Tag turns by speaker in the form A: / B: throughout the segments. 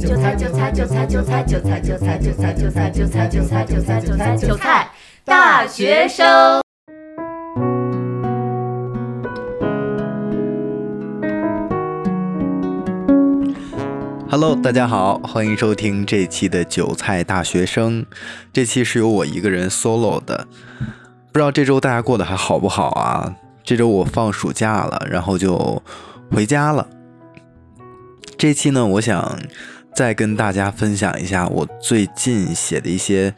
A: 韭菜韭菜韭菜韭菜韭菜韭菜韭菜韭菜韭菜韭菜韭菜韭菜韭菜大学生。
B: Hello，大家好，欢迎收听这期的韭菜大学生。这期是由我一个人 solo 的，不知道这周大家过得还好不好啊？这周我放暑假了，然后就回家了。这期呢，我想再跟大家分享一下我最近写的一些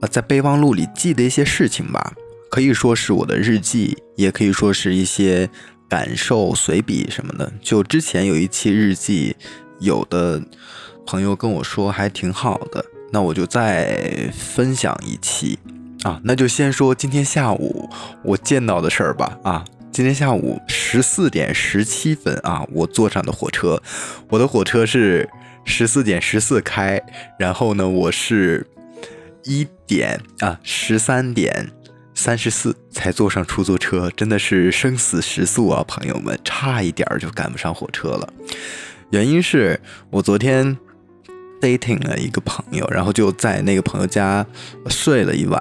B: 呃在备忘录里记的一些事情吧，可以说是我的日记，也可以说是一些感受随笔什么的。就之前有一期日记。有的朋友跟我说还挺好的，那我就再分享一期啊。那就先说今天下午我见到的事儿吧啊。今天下午十四点十七分啊，我坐上的火车，我的火车是十四点十四开，然后呢，我是一点啊十三点三十四才坐上出租车，真的是生死时速啊，朋友们，差一点就赶不上火车了。原因是我昨天 dating 了一个朋友，然后就在那个朋友家睡了一晚，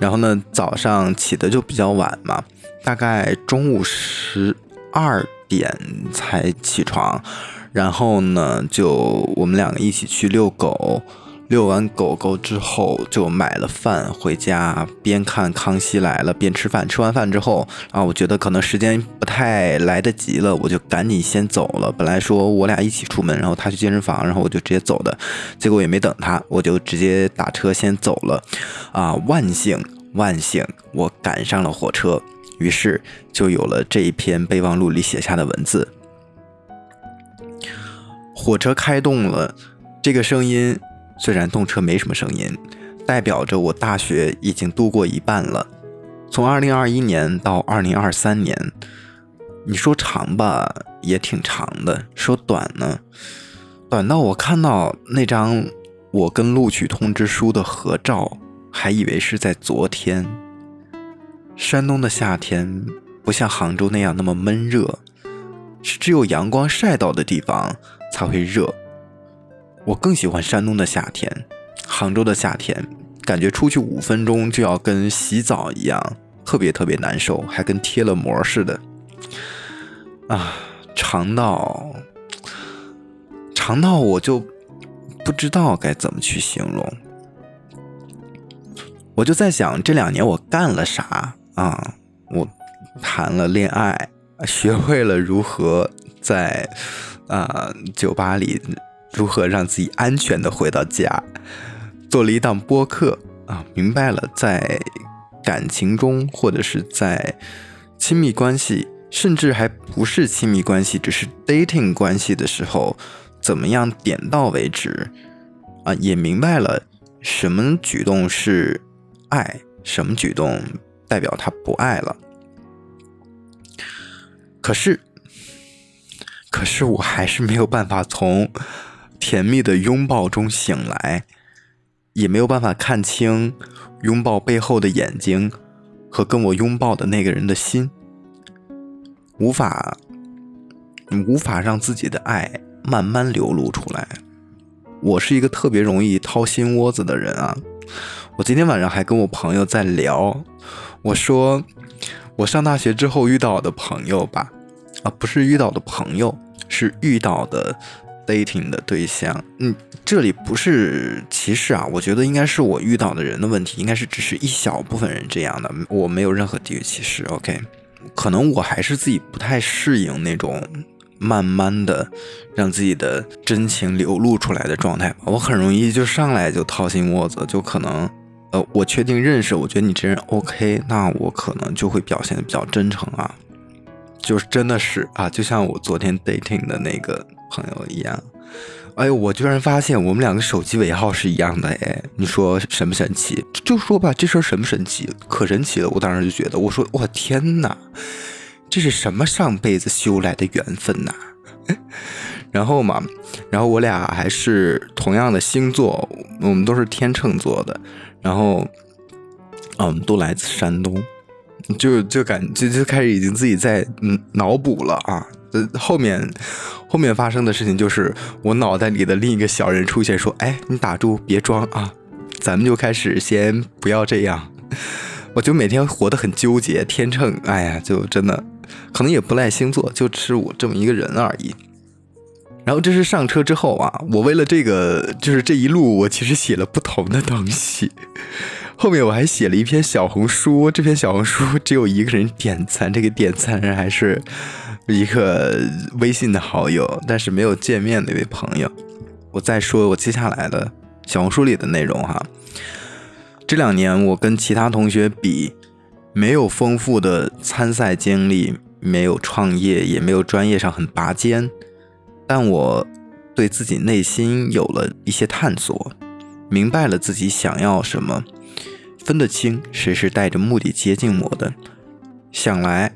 B: 然后呢早上起的就比较晚嘛，大概中午十二点才起床，然后呢就我们两个一起去遛狗。遛完狗狗之后，就买了饭回家，边看《康熙来了》边吃饭。吃完饭之后，啊，我觉得可能时间不太来得及了，我就赶紧先走了。本来说我俩一起出门，然后他去健身房，然后我就直接走的。结果也没等他，我就直接打车先走了。啊，万幸万幸，我赶上了火车，于是就有了这一篇备忘录里写下的文字。火车开动了，这个声音。虽然动车没什么声音，代表着我大学已经度过一半了。从二零二一年到二零二三年，你说长吧，也挺长的；说短呢，短到我看到那张我跟录取通知书的合照，还以为是在昨天。山东的夏天不像杭州那样那么闷热，是只有阳光晒到的地方才会热。我更喜欢山东的夏天，杭州的夏天，感觉出去五分钟就要跟洗澡一样，特别特别难受，还跟贴了膜似的。啊，长到长到我就不知道该怎么去形容。我就在想，这两年我干了啥啊？我谈了恋爱，学会了如何在啊酒吧里。如何让自己安全的回到家？做了一档播客啊，明白了在感情中或者是在亲密关系，甚至还不是亲密关系，只是 dating 关系的时候，怎么样点到为止啊？也明白了什么举动是爱，什么举动代表他不爱了。可是，可是我还是没有办法从。甜蜜的拥抱中醒来，也没有办法看清拥抱背后的眼睛和跟我拥抱的那个人的心，无法，无法让自己的爱慢慢流露出来。我是一个特别容易掏心窝子的人啊！我今天晚上还跟我朋友在聊，我说我上大学之后遇到我的朋友吧，啊，不是遇到的朋友，是遇到的。dating 的对象，嗯，这里不是歧视啊，我觉得应该是我遇到的人的问题，应该是只是一小部分人这样的，我没有任何地域歧视。OK，可能我还是自己不太适应那种慢慢的让自己的真情流露出来的状态吧，我很容易就上来就掏心窝子，就可能，呃，我确定认识，我觉得你这人 OK，那我可能就会表现的比较真诚啊，就是真的是啊，就像我昨天 dating 的那个。朋友一样，哎呦，我居然发现我们两个手机尾号是一样的，哎，你说神不神奇？就说吧，这事儿神不神奇？可神奇了！我当时就觉得，我说，我天哪，这是什么上辈子修来的缘分呐？然后嘛，然后我俩还是同样的星座，我们都是天秤座的，然后，嗯，都来自山东，就就感就就开始已经自己在嗯脑补了啊，后面。后面发生的事情就是我脑袋里的另一个小人出现，说：“哎，你打住，别装啊，咱们就开始先不要这样。”我就每天活得很纠结，天秤，哎呀，就真的可能也不赖星座，就是我这么一个人而已。然后这是上车之后啊，我为了这个，就是这一路我其实写了不同的东西。后面我还写了一篇小红书，这篇小红书只有一个人点赞，这个点赞人还是一个微信的好友，但是没有见面的一位朋友。我再说我接下来的小红书里的内容哈。这两年我跟其他同学比，没有丰富的参赛经历，没有创业，也没有专业上很拔尖，但我对自己内心有了一些探索，明白了自己想要什么。分得清谁是带着目的接近我的。想来，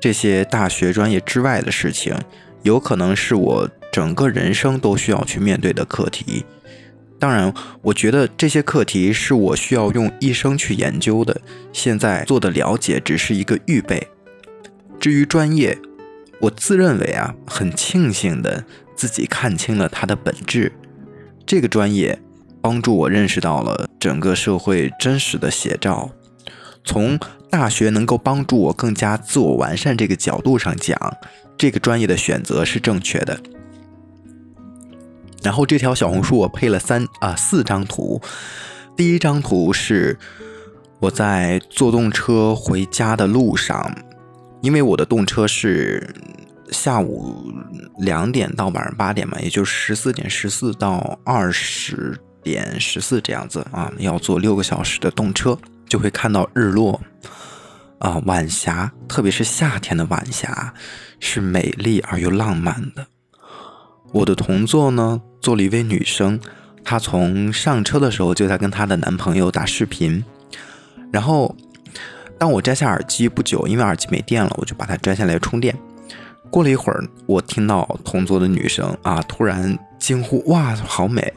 B: 这些大学专业之外的事情，有可能是我整个人生都需要去面对的课题。当然，我觉得这些课题是我需要用一生去研究的。现在做的了解只是一个预备。至于专业，我自认为啊，很庆幸的自己看清了它的本质。这个专业。帮助我认识到了整个社会真实的写照。从大学能够帮助我更加自我完善这个角度上讲，这个专业的选择是正确的。然后这条小红书我配了三啊四张图，第一张图是我在坐动车回家的路上，因为我的动车是下午两点到晚上八点嘛，也就是十四点十四到二十。点十四这样子啊，要坐六个小时的动车，就会看到日落啊，晚霞，特别是夏天的晚霞，是美丽而又浪漫的。我的同座呢，坐了一位女生，她从上车的时候就在跟她的男朋友打视频，然后当我摘下耳机不久，因为耳机没电了，我就把它摘下来充电。过了一会儿，我听到同桌的女生啊，突然惊呼：“哇，好美！”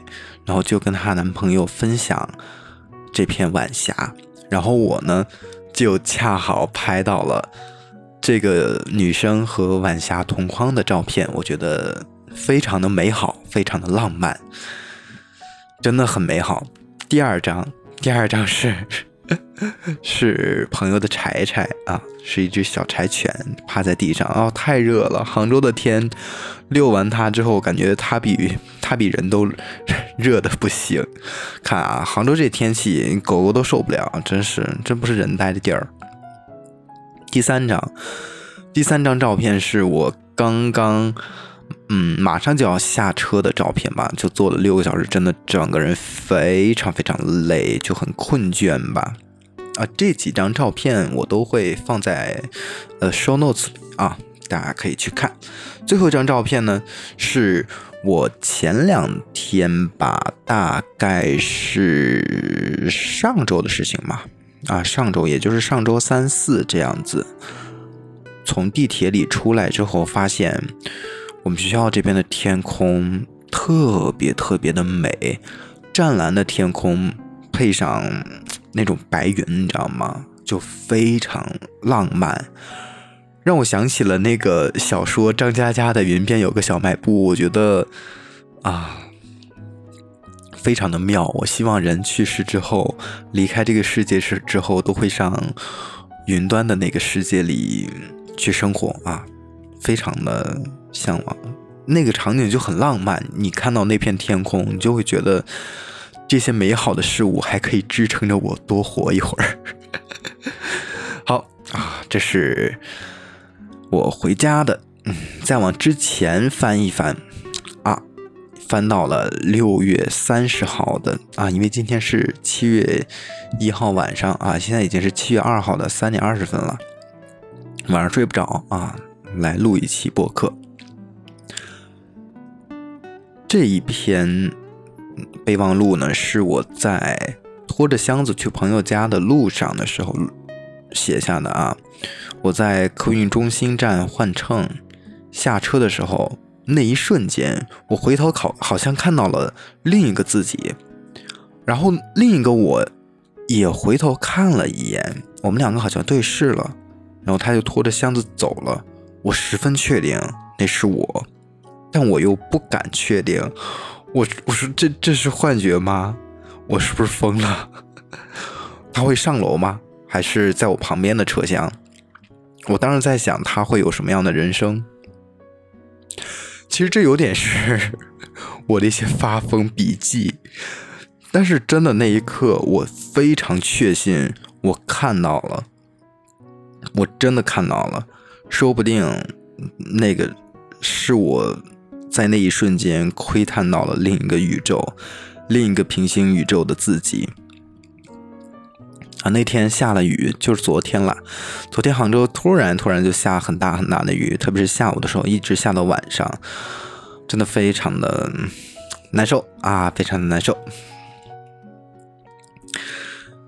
B: 然后就跟她男朋友分享这片晚霞，然后我呢就恰好拍到了这个女生和晚霞同框的照片，我觉得非常的美好，非常的浪漫，真的很美好。第二张，第二张是。是朋友的柴柴啊，是一只小柴犬，趴在地上哦，太热了。杭州的天，遛完它之后，感觉它比它比人都热的不行。看啊，杭州这天气，狗狗都受不了，真是真不是人待的地儿。第三张，第三张照片是我刚刚。嗯，马上就要下车的照片吧，就坐了六个小时，真的整个人非常非常累，就很困倦吧。啊，这几张照片我都会放在呃 show notes 里啊，大家可以去看。最后一张照片呢，是我前两天吧，大概是上周的事情嘛，啊，上周也就是上周三四这样子，从地铁里出来之后发现。我们学校这边的天空特别特别的美，湛蓝的天空配上那种白云，你知道吗？就非常浪漫，让我想起了那个小说张嘉佳的《云边有个小卖部》，我觉得啊，非常的妙。我希望人去世之后，离开这个世界是之后，都会上云端的那个世界里去生活啊，非常的。向往那个场景就很浪漫，你看到那片天空，你就会觉得这些美好的事物还可以支撑着我多活一会儿。好啊，这是我回家的。嗯，再往之前翻一翻啊，翻到了六月三十号的啊，因为今天是七月一号晚上啊，现在已经是七月二号的三点二十分了，晚上睡不着啊，来录一期播客。这一篇备忘录呢，是我在拖着箱子去朋友家的路上的时候写下的啊。我在客运中心站换乘下车的时候，那一瞬间，我回头考，好像看到了另一个自己，然后另一个我也回头看了一眼，我们两个好像对视了，然后他就拖着箱子走了。我十分确定那是我。但我又不敢确定。我我说这这是幻觉吗？我是不是疯了？他会上楼吗？还是在我旁边的车厢？我当时在想他会有什么样的人生。其实这有点是 我的一些发疯笔记，但是真的那一刻，我非常确信我看到了，我真的看到了，说不定那个是我在那一瞬间窥探到了另一个宇宙，另一个平行宇宙的自己。啊，那天下了雨，就是昨天了。昨天杭州突然突然就下很大很大的雨，特别是下午的时候，一直下到晚上，真的非常的难受啊，非常的难受。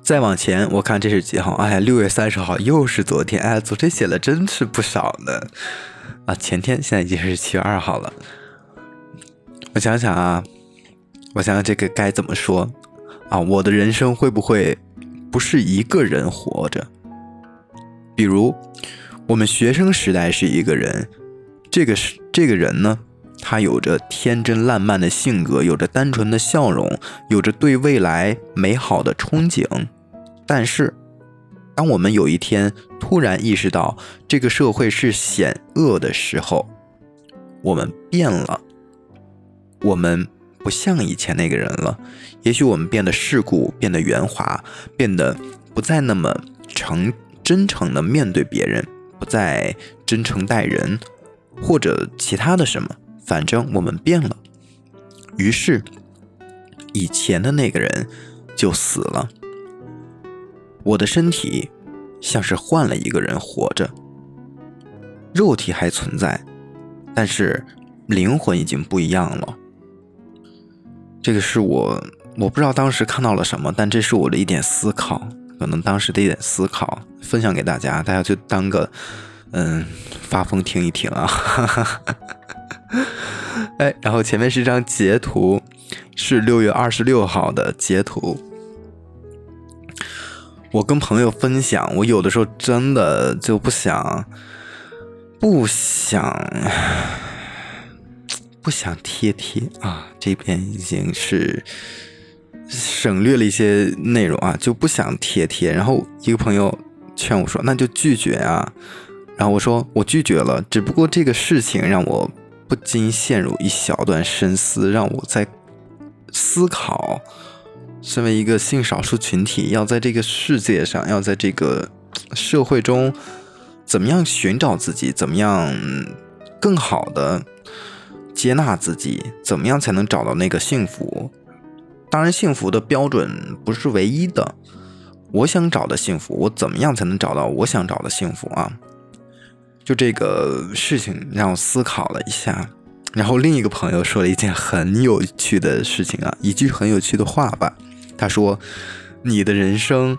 B: 再往前，我看这是几号？哎呀，六月三十号，又是昨天。哎，昨天写了真是不少呢。啊，前天现在已经是七月二号了。我想想啊，我想想这个该怎么说啊？我的人生会不会？不是一个人活着，比如我们学生时代是一个人，这个是这个人呢，他有着天真烂漫的性格，有着单纯的笑容，有着对未来美好的憧憬。但是，当我们有一天突然意识到这个社会是险恶的时候，我们变了，我们。不像以前那个人了，也许我们变得世故，变得圆滑，变得不再那么诚真诚的面对别人，不再真诚待人，或者其他的什么，反正我们变了。于是，以前的那个人就死了。我的身体像是换了一个人活着，肉体还存在，但是灵魂已经不一样了。这个是我，我不知道当时看到了什么，但这是我的一点思考，可能当时的一点思考，分享给大家，大家就当个，嗯，发疯听一听啊。哎，然后前面是一张截图，是六月二十六号的截图。我跟朋友分享，我有的时候真的就不想，不想。不想贴贴啊，这边已经是省略了一些内容啊，就不想贴贴。然后一个朋友劝我说：“那就拒绝啊。”然后我说：“我拒绝了，只不过这个事情让我不禁陷入一小段深思，让我在思考，身为一个性少数群体，要在这个世界上，要在这个社会中，怎么样寻找自己，怎么样更好的。”接纳自己，怎么样才能找到那个幸福？当然，幸福的标准不是唯一的。我想找的幸福，我怎么样才能找到我想找的幸福啊？就这个事情让我思考了一下。然后另一个朋友说了一件很有趣的事情啊，一句很有趣的话吧。他说：“你的人生，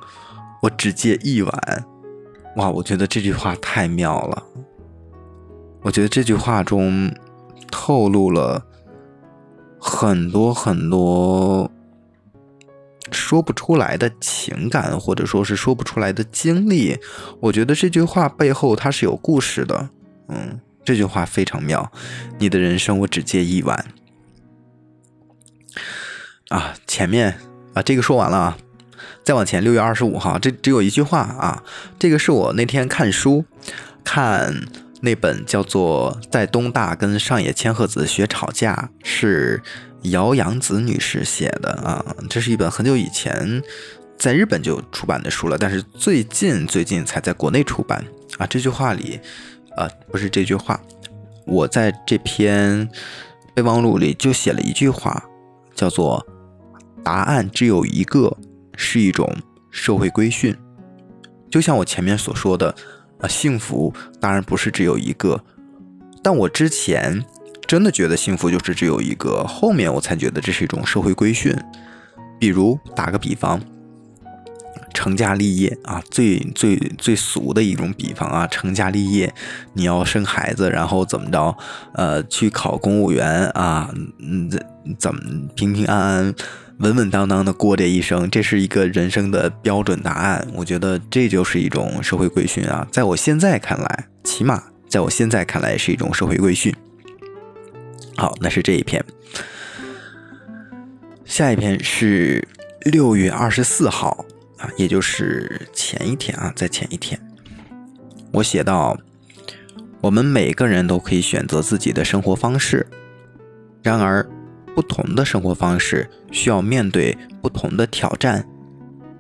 B: 我只借一晚。”哇，我觉得这句话太妙了。我觉得这句话中。透露了很多很多说不出来的情感，或者说是说不出来的经历。我觉得这句话背后它是有故事的。嗯，这句话非常妙。你的人生我只借一晚。啊，前面啊，这个说完了啊，再往前，六月二十五号，这只有一句话啊。这个是我那天看书看。那本叫做《在东大跟上野千鹤子学吵架》，是姚洋子女士写的啊。这是一本很久以前在日本就出版的书了，但是最近最近才在国内出版啊。这句话里，呃，不是这句话，我在这篇备忘录里就写了一句话，叫做“答案只有一个”，是一种社会规训。就像我前面所说的。啊，幸福当然不是只有一个，但我之前真的觉得幸福就是只有一个，后面我才觉得这是一种社会规训。比如打个比方，成家立业啊，最最最俗的一种比方啊，成家立业，你要生孩子，然后怎么着？呃，去考公务员啊，嗯，怎怎么平平安安？稳稳当当的过这一生，这是一个人生的标准答案。我觉得这就是一种社会规训啊，在我现在看来，起码在我现在看来是一种社会规训。好，那是这一篇。下一篇是六月二十四号啊，也就是前一天啊，在前一天，我写到：我们每个人都可以选择自己的生活方式，然而不同的生活方式需要面对不同的挑战。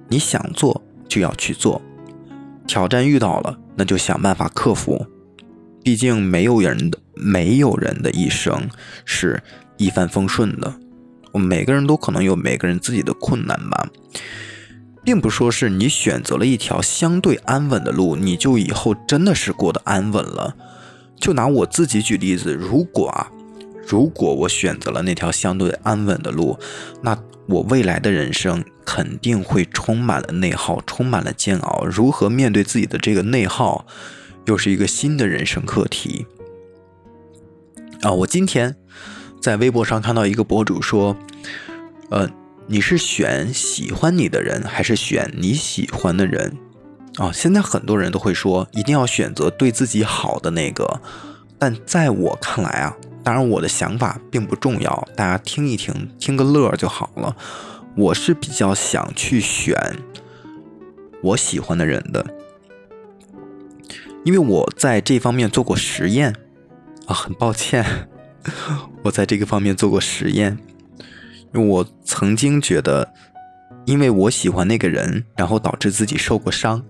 B: 你想做就要去做，挑战遇到了，那就想办法克服。毕竟没有人的没有人的一生是一帆风顺的。我们每个人都可能有每个人自己的困难吧，并不说是你选择了一条相对安稳的路，你就以后真的是过得安稳了。就拿我自己举例子，如果啊，如果我选择了那条相对安稳的路，那我未来的人生肯定会充满了内耗，充满了煎熬。如何面对自己的这个内耗，又是一个新的人生课题啊！我今天。在微博上看到一个博主说：“呃，你是选喜欢你的人，还是选你喜欢的人？啊，现在很多人都会说，一定要选择对自己好的那个。但在我看来啊，当然我的想法并不重要，大家听一听，听个乐就好了。我是比较想去选我喜欢的人的，因为我在这方面做过实验啊，很抱歉。”我在这个方面做过实验，我曾经觉得，因为我喜欢那个人，然后导致自己受过伤。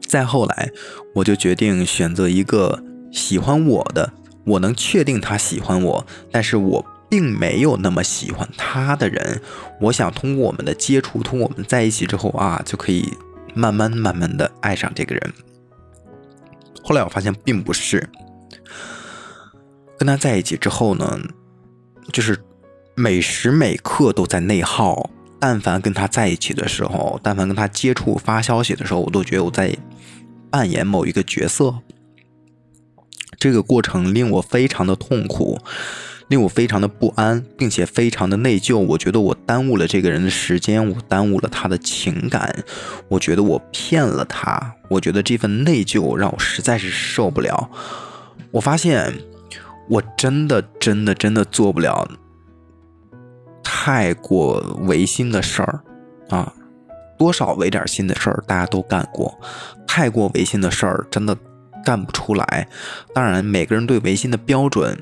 B: 再后来，我就决定选择一个喜欢我的，我能确定他喜欢我，但是我并没有那么喜欢他的人。我想通过我们的接触，通过我们在一起之后啊，就可以慢慢慢慢的爱上这个人。后来我发现并不是。跟他在一起之后呢，就是每时每刻都在内耗。但凡跟他在一起的时候，但凡跟他接触发消息的时候，我都觉得我在扮演某一个角色。这个过程令我非常的痛苦，令我非常的不安，并且非常的内疚。我觉得我耽误了这个人的时间，我耽误了他的情感，我觉得我骗了他。我觉得这份内疚让我实在是受不了。我发现。我真的真的真的做不了太过违心的事儿啊！多少违点心的事儿大家都干过，太过违心的事儿真的干不出来。当然，每个人对违心的标准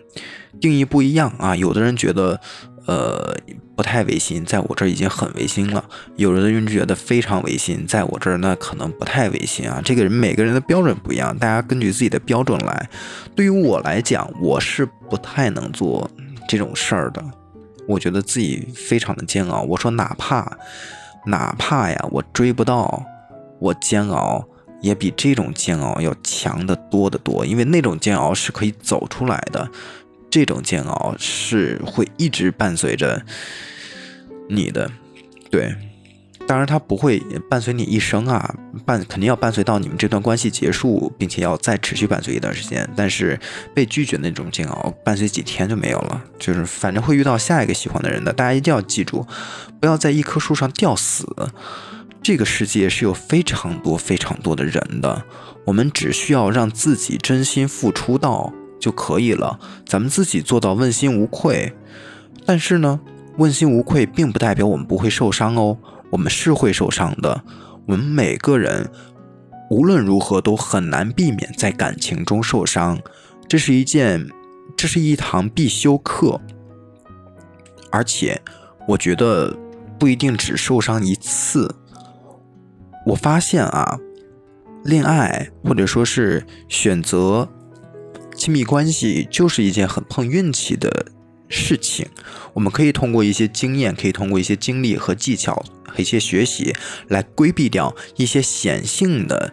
B: 定义不一样啊，有的人觉得。呃，不太违心，在我这儿已经很违心了。有的人觉得非常违心，在我这儿那可能不太违心啊。这个人每个人的标准不一样，大家根据自己的标准来。对于我来讲，我是不太能做这种事儿的。我觉得自己非常的煎熬。我说哪怕哪怕呀，我追不到，我煎熬也比这种煎熬要强得多得多，因为那种煎熬是可以走出来的。这种煎熬是会一直伴随着你的，对，当然它不会伴随你一生啊，伴肯定要伴随到你们这段关系结束，并且要再持续伴随一段时间。但是被拒绝那种煎熬，伴随几天就没有了，就是反正会遇到下一个喜欢的人的。大家一定要记住，不要在一棵树上吊死。这个世界是有非常多非常多的人的，我们只需要让自己真心付出到。就可以了，咱们自己做到问心无愧。但是呢，问心无愧并不代表我们不会受伤哦，我们是会受伤的。我们每个人无论如何都很难避免在感情中受伤，这是一件，这是一堂必修课。而且，我觉得不一定只受伤一次。我发现啊，恋爱或者说是选择。亲密关系就是一件很碰运气的事情，我们可以通过一些经验，可以通过一些经历和技巧和一些学习来规避掉一些显性的，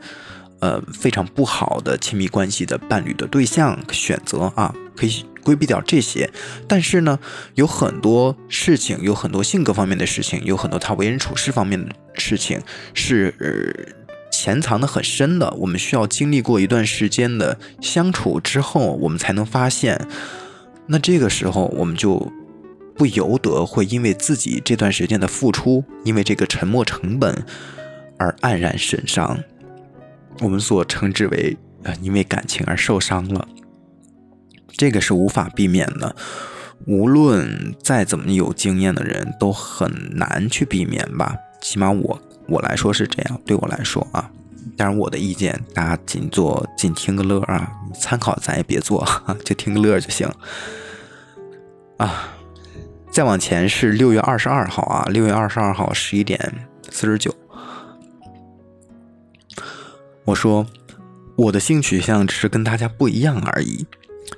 B: 呃，非常不好的亲密关系的伴侣的对象选择啊，可以规避掉这些。但是呢，有很多事情，有很多性格方面的事情，有很多他为人处事方面的事情是。呃潜藏的很深的，我们需要经历过一段时间的相处之后，我们才能发现。那这个时候，我们就不由得会因为自己这段时间的付出，因为这个沉没成本而黯然神伤。我们所称之为呃，因为感情而受伤了。这个是无法避免的。无论再怎么有经验的人，都很难去避免吧。起码我我来说是这样，对我来说啊。当然我的意见，大家仅做仅听个乐啊，参考咱也别做，就听个乐就行。啊，再往前是六月二十二号啊，六月二十二号十一点四十九。我说我的性取向只是跟大家不一样而已。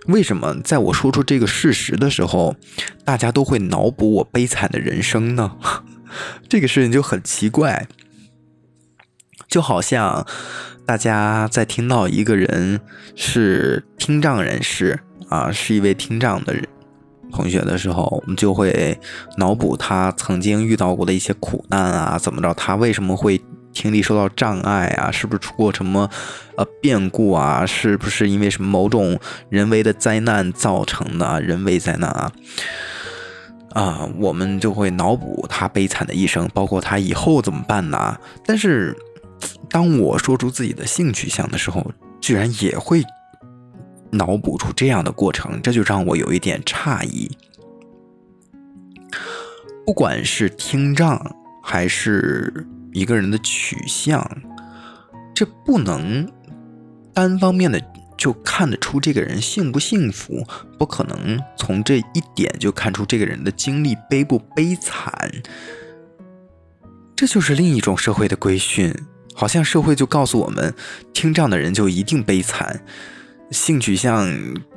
B: 为什么在我说出这个事实的时候，大家都会脑补我悲惨的人生呢？这个事情就很奇怪，就好像大家在听到一个人是听障人士啊，是一位听障的人同学的时候，我们就会脑补他曾经遇到过的一些苦难啊，怎么着，他为什么会。听力受到障碍啊，是不是出过什么呃变故啊？是不是因为什么某种人为的灾难造成的？人为灾难啊啊，我们就会脑补他悲惨的一生，包括他以后怎么办呢？但是当我说出自己的性取向的时候，居然也会脑补出这样的过程，这就让我有一点诧异。不管是听障还是。一个人的取向，这不能单方面的就看得出这个人幸不幸福，不可能从这一点就看出这个人的经历悲不悲惨。这就是另一种社会的规训，好像社会就告诉我们，听障的人就一定悲惨。性取向，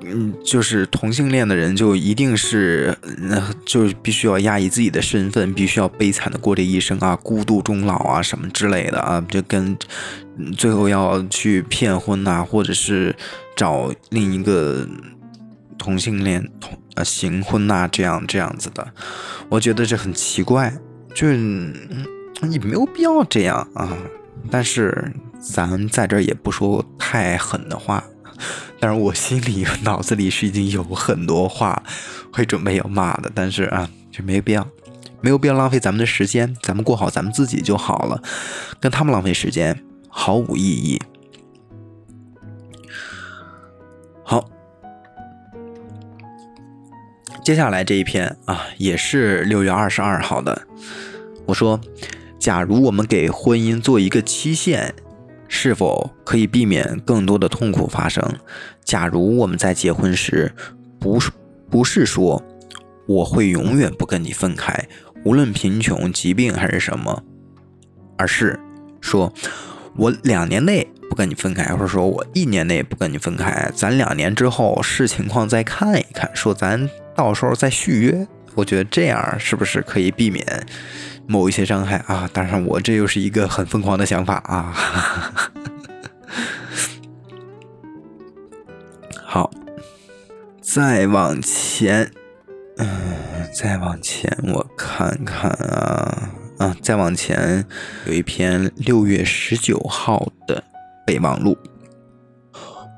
B: 嗯，就是同性恋的人就一定是，那就必须要压抑自己的身份，必须要悲惨的过这一生啊，孤独终老啊，什么之类的啊，就跟最后要去骗婚呐，或者是找另一个同性恋同呃行婚呐，这样这样子的，我觉得这很奇怪，就是你没有必要这样啊，但是咱在这儿也不说太狠的话。但是我心里、脑子里是已经有很多话会准备要骂的，但是啊，就没必要，没有必要浪费咱们的时间，咱们过好咱们自己就好了，跟他们浪费时间毫无意义。好，接下来这一篇啊，也是六月二十二号的。我说，假如我们给婚姻做一个期限。是否可以避免更多的痛苦发生？假如我们在结婚时，不是不是说我会永远不跟你分开，无论贫穷、疾病还是什么，而是说我两年内不跟你分开，或者说我一年内不跟你分开，咱两年之后视情况再看一看，说咱到时候再续约。我觉得这样是不是可以避免？某一些伤害啊，当然我这又是一个很疯狂的想法啊。好，再往前，嗯，再往前，我看看啊啊，再往前有一篇六月十九号的备忘录。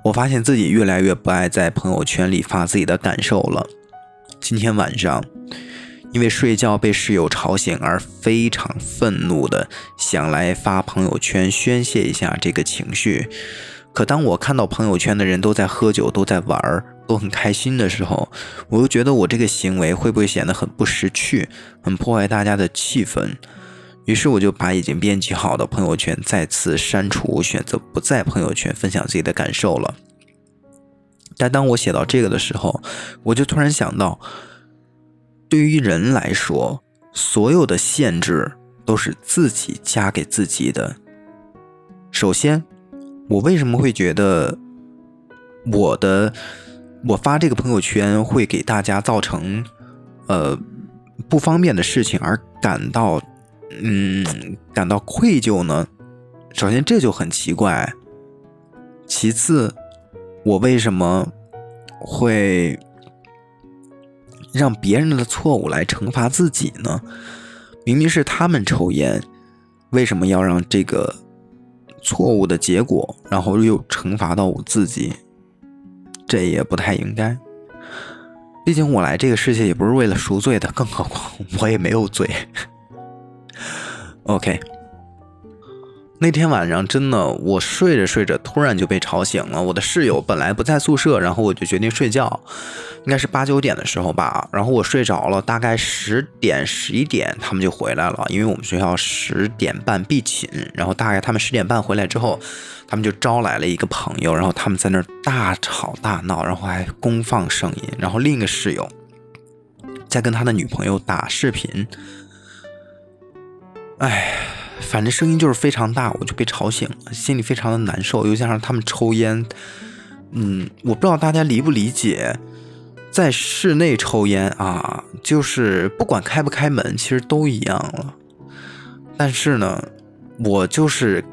B: 我发现自己越来越不爱在朋友圈里发自己的感受了。今天晚上。因为睡觉被室友吵醒而非常愤怒的想来发朋友圈宣泄一下这个情绪，可当我看到朋友圈的人都在喝酒、都在玩儿、都很开心的时候，我又觉得我这个行为会不会显得很不识趣、很破坏大家的气氛？于是我就把已经编辑好的朋友圈再次删除，选择不在朋友圈分享自己的感受了。但当我写到这个的时候，我就突然想到。对于人来说，所有的限制都是自己加给自己的。首先，我为什么会觉得我的我发这个朋友圈会给大家造成呃不方便的事情而感到嗯感到愧疚呢？首先这就很奇怪。其次，我为什么会？让别人的错误来惩罚自己呢？明明是他们抽烟，为什么要让这个错误的结果，然后又惩罚到我自己？这也不太应该。毕竟我来这个世界也不是为了赎罪的，更何况我也没有罪。OK，那天晚上真的，我睡着睡着，突然就被吵醒了。我的室友本来不在宿舍，然后我就决定睡觉，应该是八九点的时候吧。然后我睡着了，大概十点十一点他们就回来了，因为我们学校十点半闭寝。然后大概他们十点半回来之后，他们就招来了一个朋友，然后他们在那儿大吵大闹，然后还公放声音。然后另一个室友在跟他的女朋友打视频，哎。反正声音就是非常大，我就被吵醒了，心里非常的难受。又加上他们抽烟，嗯，我不知道大家理不理解，在室内抽烟啊，就是不管开不开门，其实都一样了。但是呢，我就是，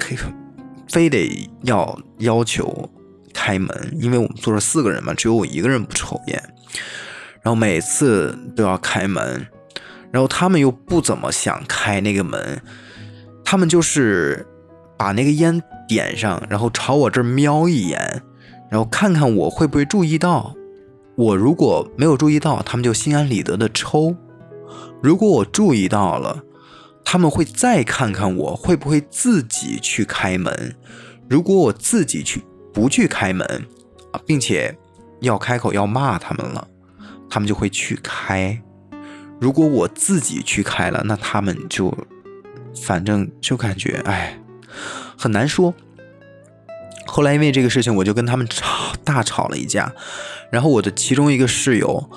B: 非得要要求开门，因为我们宿舍四个人嘛，只有我一个人不抽烟，然后每次都要开门，然后他们又不怎么想开那个门。他们就是把那个烟点上，然后朝我这儿瞄一眼，然后看看我会不会注意到。我如果没有注意到，他们就心安理得的抽；如果我注意到了，他们会再看看我会不会自己去开门。如果我自己去不去开门啊，并且要开口要骂他们了，他们就会去开；如果我自己去开了，那他们就。反正就感觉哎，很难说。后来因为这个事情，我就跟他们吵大吵了一架。然后我的其中一个室友，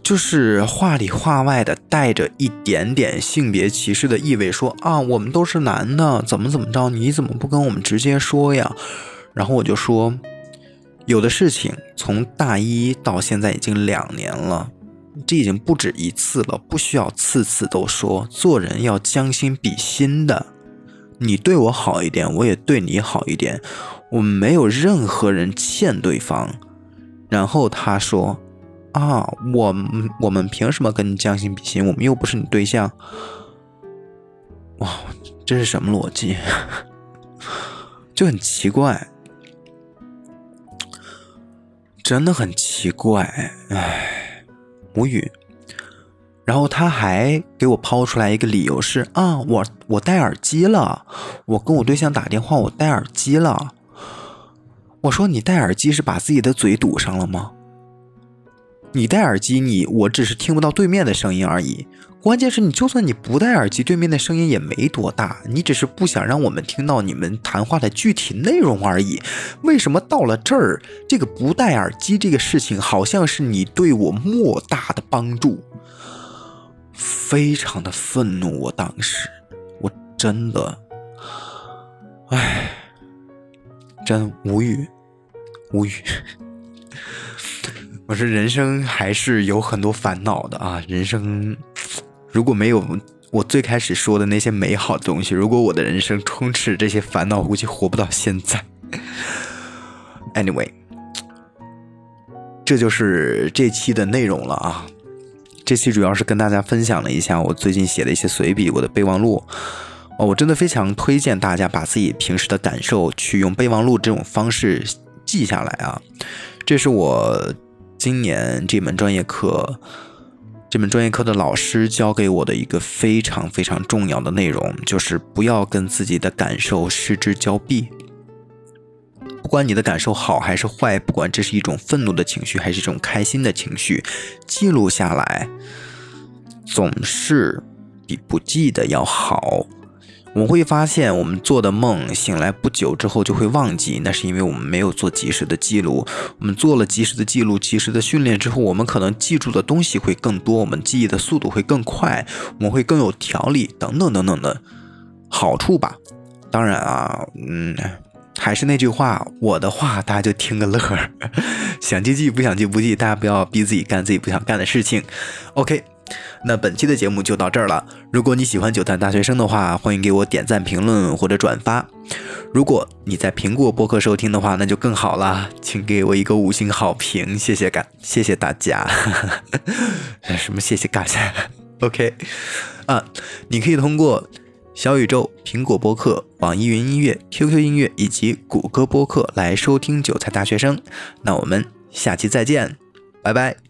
B: 就是话里话外的带着一点点性别歧视的意味，说啊，我们都是男的，怎么怎么着，你怎么不跟我们直接说呀？然后我就说，有的事情从大一到现在已经两年了。这已经不止一次了，不需要次次都说。做人要将心比心的，你对我好一点，我也对你好一点。我们没有任何人欠对方。然后他说：“啊，我我们凭什么跟你将心比心？我们又不是你对象。”哇，这是什么逻辑？就很奇怪，真的很奇怪，唉。无语，然后他还给我抛出来一个理由是啊，我我戴耳机了，我跟我对象打电话，我戴耳机了。我说你戴耳机是把自己的嘴堵上了吗？你戴耳机，你我只是听不到对面的声音而已。关键是你就算你不戴耳机，对面的声音也没多大，你只是不想让我们听到你们谈话的具体内容而已。为什么到了这儿，这个不戴耳机这个事情好像是你对我莫大的帮助？非常的愤怒，我当时我真的，唉，真无语，无语。我说人生还是有很多烦恼的啊，人生。如果没有我最开始说的那些美好的东西，如果我的人生充斥这些烦恼，估计活不到现在。Anyway，这就是这期的内容了啊。这期主要是跟大家分享了一下我最近写的一些随笔，我的备忘录。哦，我真的非常推荐大家把自己平时的感受去用备忘录这种方式记下来啊。这是我今年这门专业课。这门专业课的老师教给我的一个非常非常重要的内容，就是不要跟自己的感受失之交臂。不管你的感受好还是坏，不管这是一种愤怒的情绪还是一种开心的情绪，记录下来总是比不记得要好。我们会发现，我们做的梦醒来不久之后就会忘记，那是因为我们没有做及时的记录。我们做了及时的记录、及时的训练之后，我们可能记住的东西会更多，我们记忆的速度会更快，我们会更有条理，等等等等的好处吧。当然啊，嗯，还是那句话，我的话大家就听个乐，想记记，不想记不记，大家不要逼自己干自己不想干的事情。OK。那本期的节目就到这儿了。如果你喜欢九蛋大学生的话，欢迎给我点赞、评论或者转发。如果你在苹果播客收听的话，那就更好了，请给我一个五星好评，谢谢感，谢谢大家。什么谢谢大家？OK，啊，你可以通过小宇宙、苹果播客、网易云音乐、QQ 音乐以及谷歌播客来收听九菜大学生。那我们下期再见，拜拜。